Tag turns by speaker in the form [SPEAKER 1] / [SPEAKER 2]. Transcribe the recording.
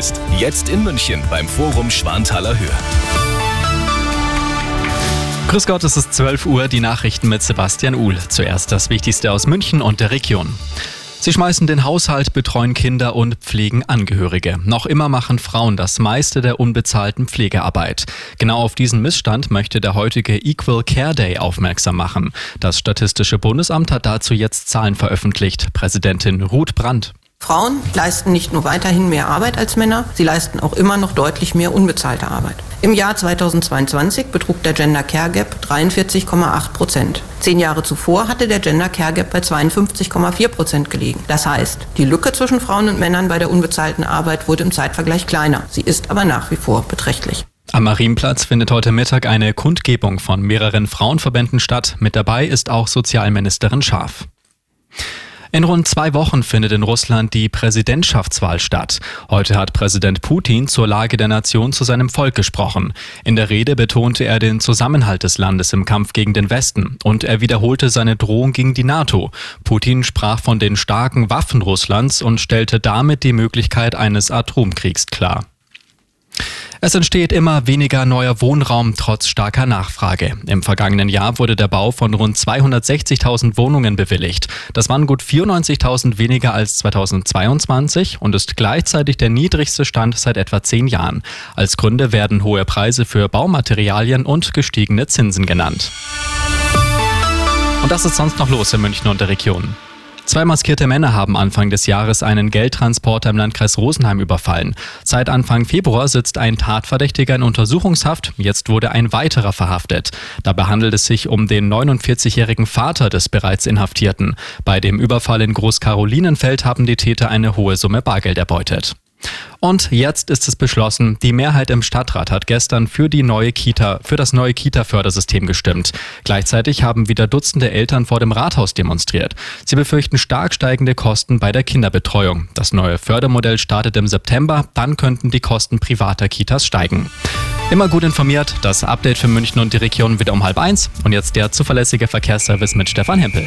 [SPEAKER 1] bist. Jetzt in München beim Forum Schwanthaler Höhe.
[SPEAKER 2] Grüß Gott, es ist 12 Uhr, die Nachrichten mit Sebastian Uhl. Zuerst das Wichtigste aus München und der Region. Sie schmeißen den Haushalt, betreuen Kinder und pflegen Angehörige. Noch immer machen Frauen das meiste der unbezahlten Pflegearbeit. Genau auf diesen Missstand möchte der heutige Equal Care Day aufmerksam machen. Das Statistische Bundesamt hat dazu jetzt Zahlen veröffentlicht. Präsidentin Ruth Brandt.
[SPEAKER 3] Frauen leisten nicht nur weiterhin mehr Arbeit als Männer, sie leisten auch immer noch deutlich mehr unbezahlte Arbeit. Im Jahr 2022 betrug der Gender Care Gap 43,8 Prozent. Zehn Jahre zuvor hatte der Gender Care Gap bei 52,4 Prozent gelegen. Das heißt, die Lücke zwischen Frauen und Männern bei der unbezahlten Arbeit wurde im Zeitvergleich kleiner. Sie ist aber nach wie vor beträchtlich.
[SPEAKER 2] Am Marienplatz findet heute Mittag eine Kundgebung von mehreren Frauenverbänden statt. Mit dabei ist auch Sozialministerin Scharf. In rund zwei Wochen findet in Russland die Präsidentschaftswahl statt. Heute hat Präsident Putin zur Lage der Nation zu seinem Volk gesprochen. In der Rede betonte er den Zusammenhalt des Landes im Kampf gegen den Westen und er wiederholte seine Drohung gegen die NATO. Putin sprach von den starken Waffen Russlands und stellte damit die Möglichkeit eines Atomkriegs klar. Es entsteht immer weniger neuer Wohnraum trotz starker Nachfrage. Im vergangenen Jahr wurde der Bau von rund 260.000 Wohnungen bewilligt. Das waren gut 94.000 weniger als 2022 und ist gleichzeitig der niedrigste Stand seit etwa zehn Jahren. Als Gründe werden hohe Preise für Baumaterialien und gestiegene Zinsen genannt. Und das ist sonst noch los in München und der Region. Zwei maskierte Männer haben Anfang des Jahres einen Geldtransporter im Landkreis Rosenheim überfallen. Seit Anfang Februar sitzt ein Tatverdächtiger in Untersuchungshaft. Jetzt wurde ein weiterer verhaftet. Dabei handelt es sich um den 49-jährigen Vater des bereits Inhaftierten. Bei dem Überfall in Großkarolinenfeld haben die Täter eine hohe Summe Bargeld erbeutet. Und jetzt ist es beschlossen, die Mehrheit im Stadtrat hat gestern für die neue Kita, für das neue Kita-Fördersystem gestimmt. Gleichzeitig haben wieder Dutzende Eltern vor dem Rathaus demonstriert. Sie befürchten stark steigende Kosten bei der Kinderbetreuung. Das neue Fördermodell startet im September, dann könnten die Kosten privater Kitas steigen. Immer gut informiert, das Update für München und die Region wieder um halb eins. Und jetzt der zuverlässige Verkehrsservice mit Stefan Hempel.